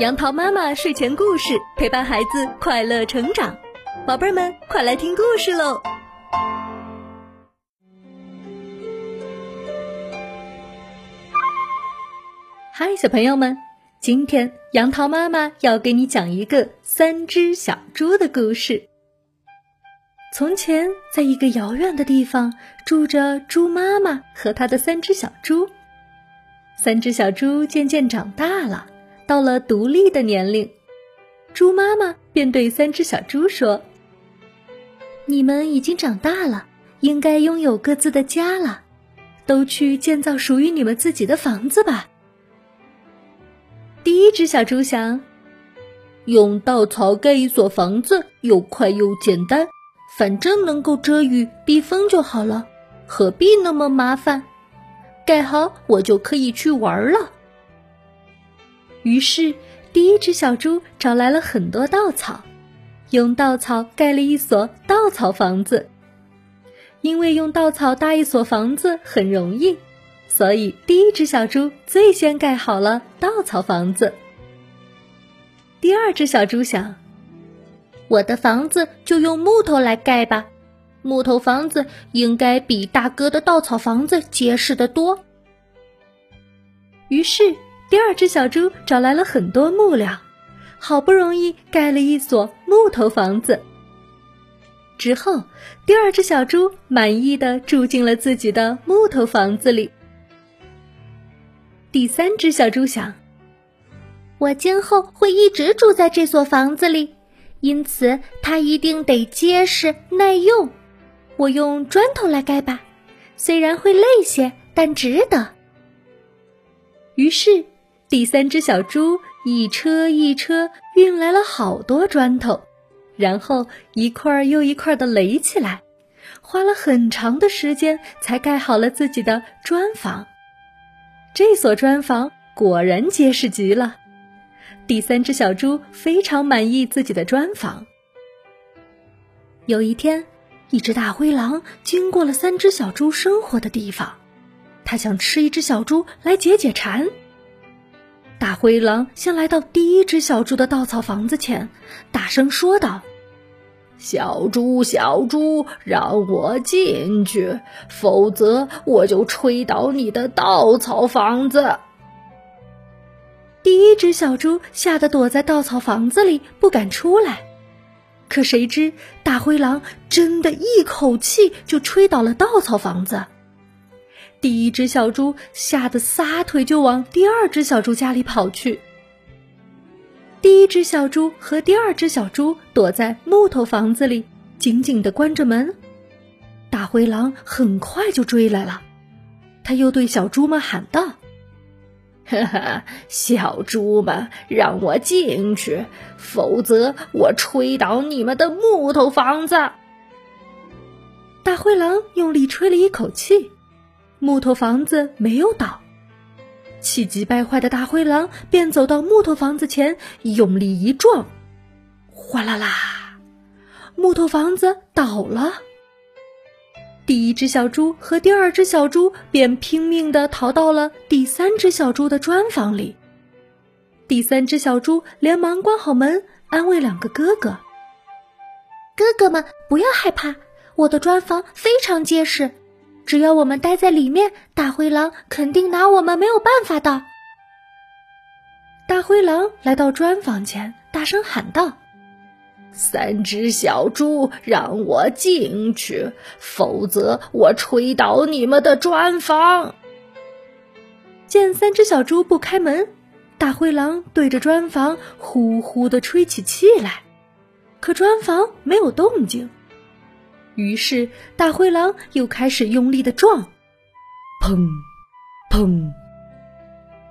杨桃妈妈睡前故事陪伴孩子快乐成长，宝贝们快来听故事喽！嗨，小朋友们，今天杨桃妈妈要给你讲一个三只小猪的故事。从前，在一个遥远的地方，住着猪妈妈和她的三只小猪。三只小猪渐渐长大了。到了独立的年龄，猪妈妈便对三只小猪说：“你们已经长大了，应该拥有各自的家了，都去建造属于你们自己的房子吧。”第一只小猪想：“用稻草盖一所房子，又快又简单，反正能够遮雨避风就好了，何必那么麻烦？盖好，我就可以去玩了。”于是，第一只小猪找来了很多稻草，用稻草盖了一所稻草房子。因为用稻草搭一所房子很容易，所以第一只小猪最先盖好了稻草房子。第二只小猪想：“我的房子就用木头来盖吧，木头房子应该比大哥的稻草房子结实的多。”于是。第二只小猪找来了很多木料，好不容易盖了一所木头房子。之后，第二只小猪满意的住进了自己的木头房子里。第三只小猪想：“我今后会一直住在这所房子里，因此它一定得结实耐用。我用砖头来盖吧，虽然会累些，但值得。”于是。第三只小猪一车一车运来了好多砖头，然后一块又一块的垒起来，花了很长的时间才盖好了自己的砖房。这所砖房果然结实极了，第三只小猪非常满意自己的砖房。有一天，一只大灰狼经过了三只小猪生活的地方，它想吃一只小猪来解解馋。大灰狼先来到第一只小猪的稻草房子前，大声说道：“小猪，小猪，让我进去，否则我就吹倒你的稻草房子。”第一只小猪吓得躲在稻草房子里，不敢出来。可谁知大灰狼真的一口气就吹倒了稻草房子。第一只小猪吓得撒腿就往第二只小猪家里跑去。第一只小猪和第二只小猪躲在木头房子里，紧紧的关着门。大灰狼很快就追来了，他又对小猪们喊道：“哈哈，小猪们，让我进去，否则我吹倒你们的木头房子。”大灰狼用力吹了一口气。木头房子没有倒，气急败坏的大灰狼便走到木头房子前，用力一撞，哗啦啦，木头房子倒了。第一只小猪和第二只小猪便拼命的逃到了第三只小猪的砖房里。第三只小猪连忙关好门，安慰两个哥哥：“哥哥们，不要害怕，我的砖房非常结实。”只要我们待在里面，大灰狼肯定拿我们没有办法的。大灰狼来到砖房前，大声喊道：“三只小猪，让我进去，否则我吹倒你们的砖房！”见三只小猪不开门，大灰狼对着砖房呼呼的吹起气来，可砖房没有动静。于是，大灰狼又开始用力的撞，砰，砰，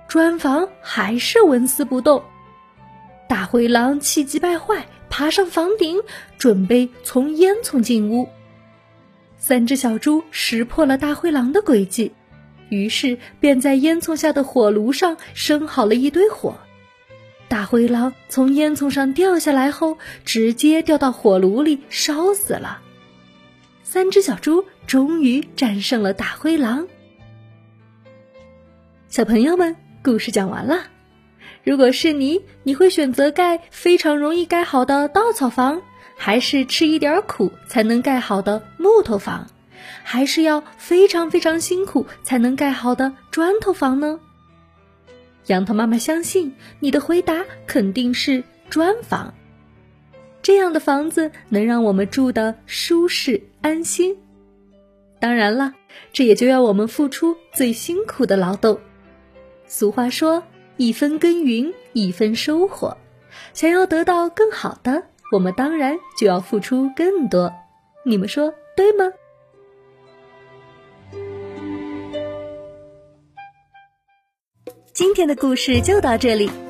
砖房还是纹丝不动。大灰狼气急败坏，爬上房顶，准备从烟囱进屋。三只小猪识破了大灰狼的诡计，于是便在烟囱下的火炉上生好了一堆火。大灰狼从烟囱上掉下来后，直接掉到火炉里烧死了。三只小猪终于战胜了大灰狼。小朋友们，故事讲完了。如果是你，你会选择盖非常容易盖好的稻草房，还是吃一点苦才能盖好的木头房，还是要非常非常辛苦才能盖好的砖头房呢？杨桃妈妈相信你的回答肯定是砖房。这样的房子能让我们住得舒适安心。当然了，这也就要我们付出最辛苦的劳动。俗话说：“一分耕耘一分收获。”想要得到更好的，我们当然就要付出更多。你们说对吗？今天的故事就到这里，